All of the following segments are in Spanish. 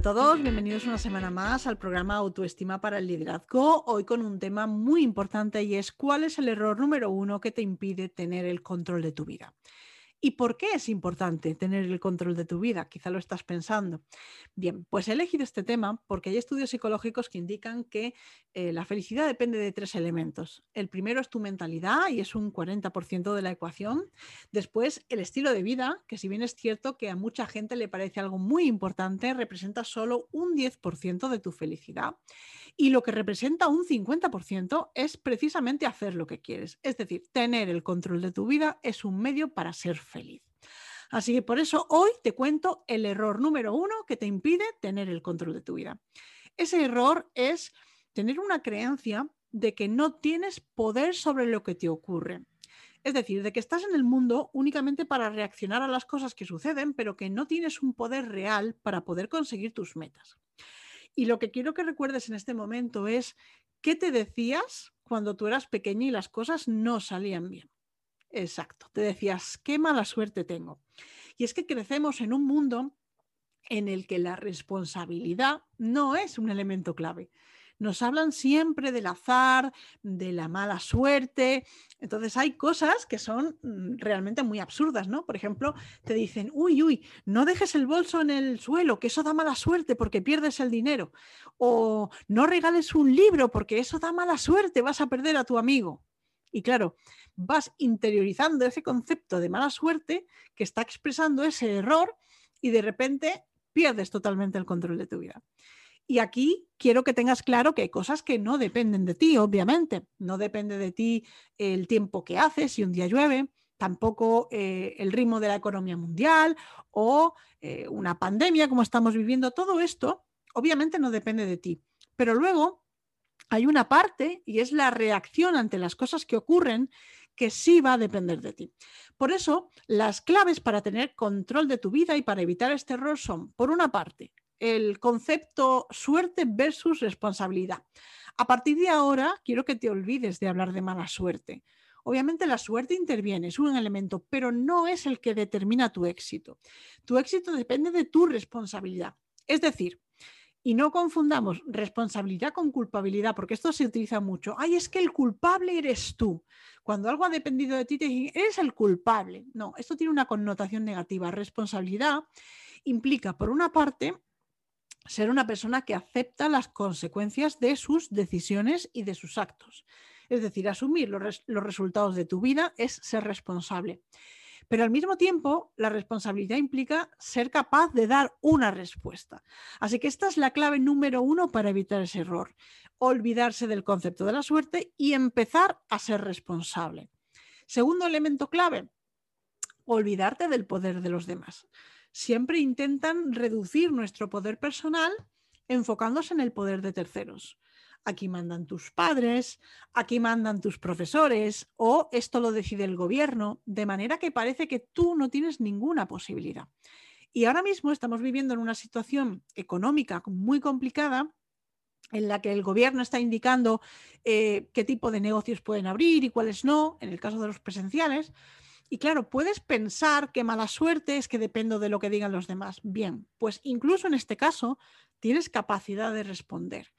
A todos, bienvenidos una semana más al programa Autoestima para el Liderazgo. Hoy con un tema muy importante y es cuál es el error número uno que te impide tener el control de tu vida. ¿Y por qué es importante tener el control de tu vida? Quizá lo estás pensando. Bien, pues he elegido este tema porque hay estudios psicológicos que indican que eh, la felicidad depende de tres elementos. El primero es tu mentalidad y es un 40% de la ecuación. Después, el estilo de vida, que si bien es cierto que a mucha gente le parece algo muy importante, representa solo un 10% de tu felicidad. Y lo que representa un 50% es precisamente hacer lo que quieres. Es decir, tener el control de tu vida es un medio para ser feliz. Así que por eso hoy te cuento el error número uno que te impide tener el control de tu vida. Ese error es tener una creencia de que no tienes poder sobre lo que te ocurre. Es decir, de que estás en el mundo únicamente para reaccionar a las cosas que suceden, pero que no tienes un poder real para poder conseguir tus metas. Y lo que quiero que recuerdes en este momento es qué te decías cuando tú eras pequeña y las cosas no salían bien. Exacto, te decías, qué mala suerte tengo. Y es que crecemos en un mundo en el que la responsabilidad no es un elemento clave nos hablan siempre del azar, de la mala suerte. Entonces hay cosas que son mm, realmente muy absurdas, ¿no? Por ejemplo, te dicen, uy, uy, no dejes el bolso en el suelo, que eso da mala suerte porque pierdes el dinero. O no regales un libro porque eso da mala suerte, vas a perder a tu amigo. Y claro, vas interiorizando ese concepto de mala suerte que está expresando ese error y de repente pierdes totalmente el control de tu vida. Y aquí quiero que tengas claro que hay cosas que no dependen de ti, obviamente. No depende de ti el tiempo que haces, si un día llueve, tampoco eh, el ritmo de la economía mundial o eh, una pandemia como estamos viviendo. Todo esto obviamente no depende de ti. Pero luego hay una parte y es la reacción ante las cosas que ocurren que sí va a depender de ti. Por eso, las claves para tener control de tu vida y para evitar este error son, por una parte, el concepto suerte versus responsabilidad. A partir de ahora, quiero que te olvides de hablar de mala suerte. Obviamente la suerte interviene, es un elemento, pero no es el que determina tu éxito. Tu éxito depende de tu responsabilidad. Es decir, y no confundamos responsabilidad con culpabilidad, porque esto se utiliza mucho. Ay, es que el culpable eres tú. Cuando algo ha dependido de ti, te dicen, eres el culpable. No, esto tiene una connotación negativa. Responsabilidad implica, por una parte, ser una persona que acepta las consecuencias de sus decisiones y de sus actos. Es decir, asumir los, resultados de tu vida es ser responsable. Pero al mismo tiempo, la responsabilidad implica ser capaz de dar una respuesta. Así que esta es la clave número uno para evitar ese error. Olvidarse del concepto de la suerte y empezar a ser responsable. Segundo elemento clave, olvidarte del poder de los demás siempre intentan reducir nuestro poder personal enfocándose en el poder de terceros. Aquí mandan tus padres, aquí mandan tus profesores o esto lo decide el gobierno, de manera que parece que tú no tienes ninguna posibilidad. Y ahora mismo estamos viviendo en una situación económica muy complicada en la que el gobierno está indicando eh, qué tipo de negocios pueden abrir y cuáles no, en el caso de los presenciales, y claro, puedes pensar que mala suerte es que dependo de lo que digan los demás. Bien, pues incluso en este caso tienes capacidad de responder.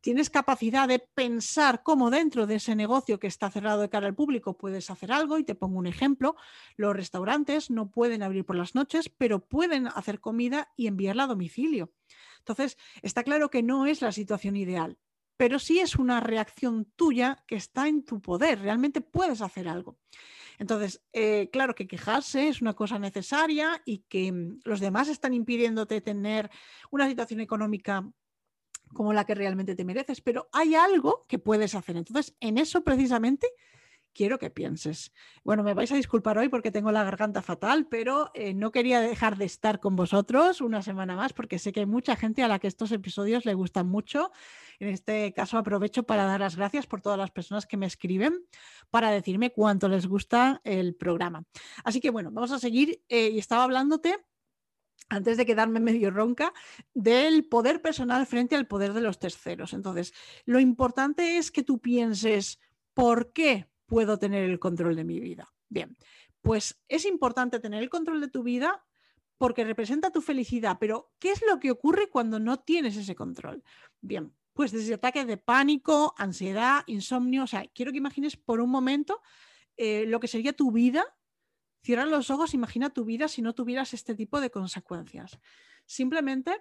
Tienes capacidad de pensar cómo dentro de ese negocio que está cerrado de cara al público puedes hacer algo. Y te pongo un ejemplo, los restaurantes no pueden abrir por las noches, pero pueden hacer comida y enviarla a domicilio. Entonces, está claro que no es la situación ideal, pero sí es una reacción tuya que está en tu poder, realmente puedes hacer algo. Entonces, eh, claro que quejarse es una cosa necesaria y que mm, los demás están impidiéndote tener una situación económica como la que realmente te mereces, pero hay algo que puedes hacer. Entonces, en eso precisamente quiero que pienses. Bueno, me vais a disculpar hoy porque tengo la garganta fatal, pero eh, no quería dejar de estar con vosotros una semana más porque sé que hay mucha gente a la que estos episodios le gustan mucho. En este caso aprovecho para dar las gracias por todas las personas que me escriben para decirme cuánto les gusta el programa. Así que bueno, vamos a seguir eh, y estaba hablándote antes de quedarme medio ronca, del poder personal frente al poder de los terceros. Entonces, lo importante es que tú pienses, ¿por qué puedo tener el control de mi vida. Bien, pues es importante tener el control de tu vida porque representa tu felicidad, pero ¿qué es lo que ocurre cuando no tienes ese control? Bien, pues desde ataques de pánico, ansiedad, insomnio, o sea, quiero que imagines por un momento eh, lo que sería tu vida. Cierra los ojos, imagina tu vida si no tuvieras este tipo de consecuencias. Simplemente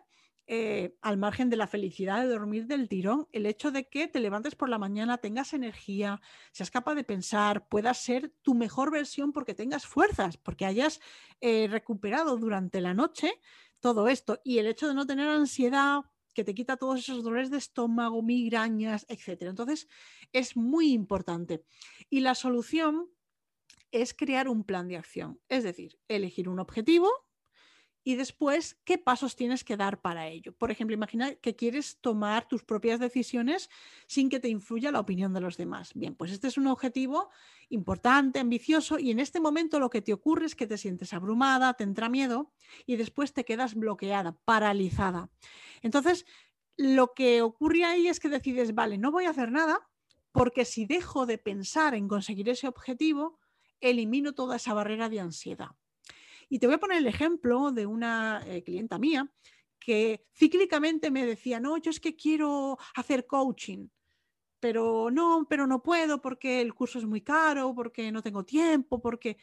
eh, al margen de la felicidad de dormir del tirón, el hecho de que te levantes por la mañana, tengas energía, seas capaz de pensar, puedas ser tu mejor versión porque tengas fuerzas, porque hayas eh, recuperado durante la noche todo esto y el hecho de no tener ansiedad que te quita todos esos dolores de estómago, migrañas, etc. Entonces, es muy importante. Y la solución es crear un plan de acción, es decir, elegir un objetivo, y después qué pasos tienes que dar para ello. Por ejemplo, imagina que quieres tomar tus propias decisiones sin que te influya la opinión de los demás. Bien, pues este es un objetivo importante, ambicioso y en este momento lo que te ocurre es que te sientes abrumada, te entra miedo y después te quedas bloqueada, paralizada. Entonces, lo que ocurre ahí es que decides, vale, no voy a hacer nada porque si dejo de pensar en conseguir ese objetivo, elimino toda esa barrera de ansiedad. Y te voy a poner el ejemplo de una eh, clienta mía que cíclicamente me decía, no, yo es que quiero hacer coaching, pero no, pero no puedo porque el curso es muy caro, porque no tengo tiempo, porque...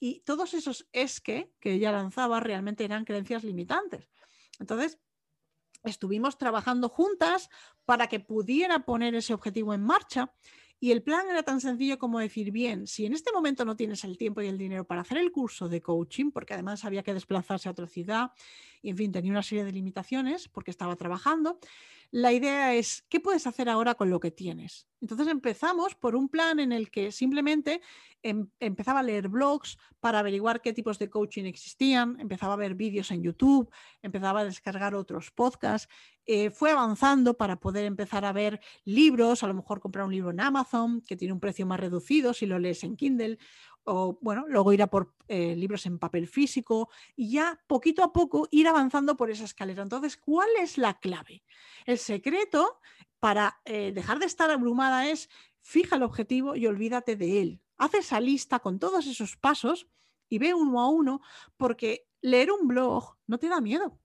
Y todos esos es que que ella lanzaba realmente eran creencias limitantes. Entonces, estuvimos trabajando juntas para que pudiera poner ese objetivo en marcha y el plan era tan sencillo como decir, bien, si en este momento no tienes el tiempo y el dinero para hacer el curso de coaching, porque además había que desplazarse a otra ciudad, y en fin, tenía una serie de limitaciones porque estaba trabajando, la idea es, ¿qué puedes hacer ahora con lo que tienes? Entonces empezamos por un plan en el que simplemente em, empezaba a leer blogs para averiguar qué tipos de coaching existían, empezaba a ver vídeos en YouTube, empezaba a descargar otros podcasts, eh, fue avanzando para poder empezar a ver libros, a lo mejor comprar un libro en Amazon que tiene un precio más reducido si lo lees en Kindle o bueno, luego ir a por eh, libros en papel físico y ya poquito a poco ir avanzando por esa escalera. Entonces, ¿cuál es la clave? El secreto para eh, dejar de estar abrumada es fija el objetivo y olvídate de él. Haz esa lista con todos esos pasos y ve uno a uno porque leer un blog no te da miedo.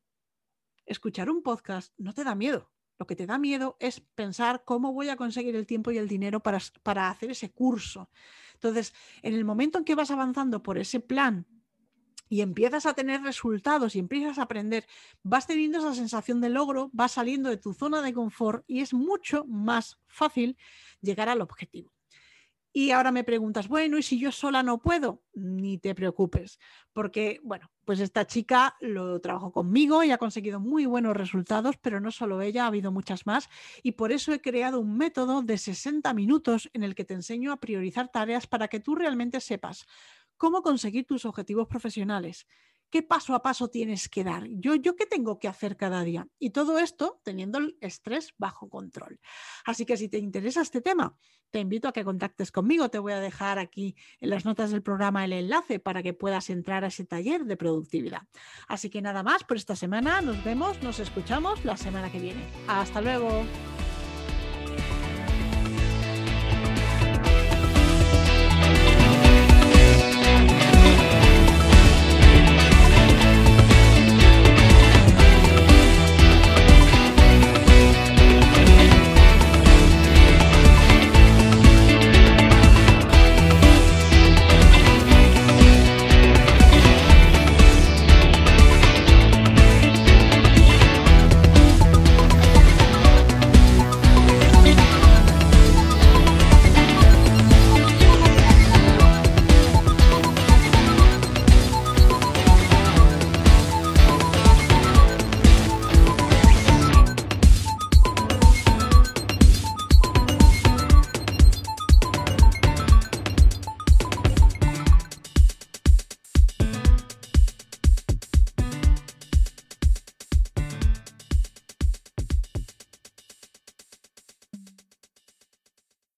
Escuchar un podcast no te da miedo. Lo que te da miedo es pensar cómo voy a conseguir el tiempo y el dinero para, para hacer ese curso. Entonces, en el momento en que vas avanzando por ese plan y empiezas a tener resultados y empiezas a aprender, vas teniendo esa sensación de logro, vas saliendo de tu zona de confort y es mucho más fácil llegar al objetivo. Y ahora me preguntas, bueno, ¿y si yo sola no puedo? Ni te preocupes, porque, bueno, pues esta chica lo trabajó conmigo y ha conseguido muy buenos resultados, pero no solo ella, ha habido muchas más. Y por eso he creado un método de 60 minutos en el que te enseño a priorizar tareas para que tú realmente sepas cómo conseguir tus objetivos profesionales, qué paso a paso tienes que dar, yo, yo qué tengo que hacer cada día. Y todo esto teniendo el estrés bajo control. Así que si te interesa este tema, te invito a que contactes conmigo. Te voy a dejar aquí en las notas del programa el enlace para que puedas entrar a ese taller de productividad. Así que nada más por esta semana. Nos vemos, nos escuchamos la semana que viene. Hasta luego.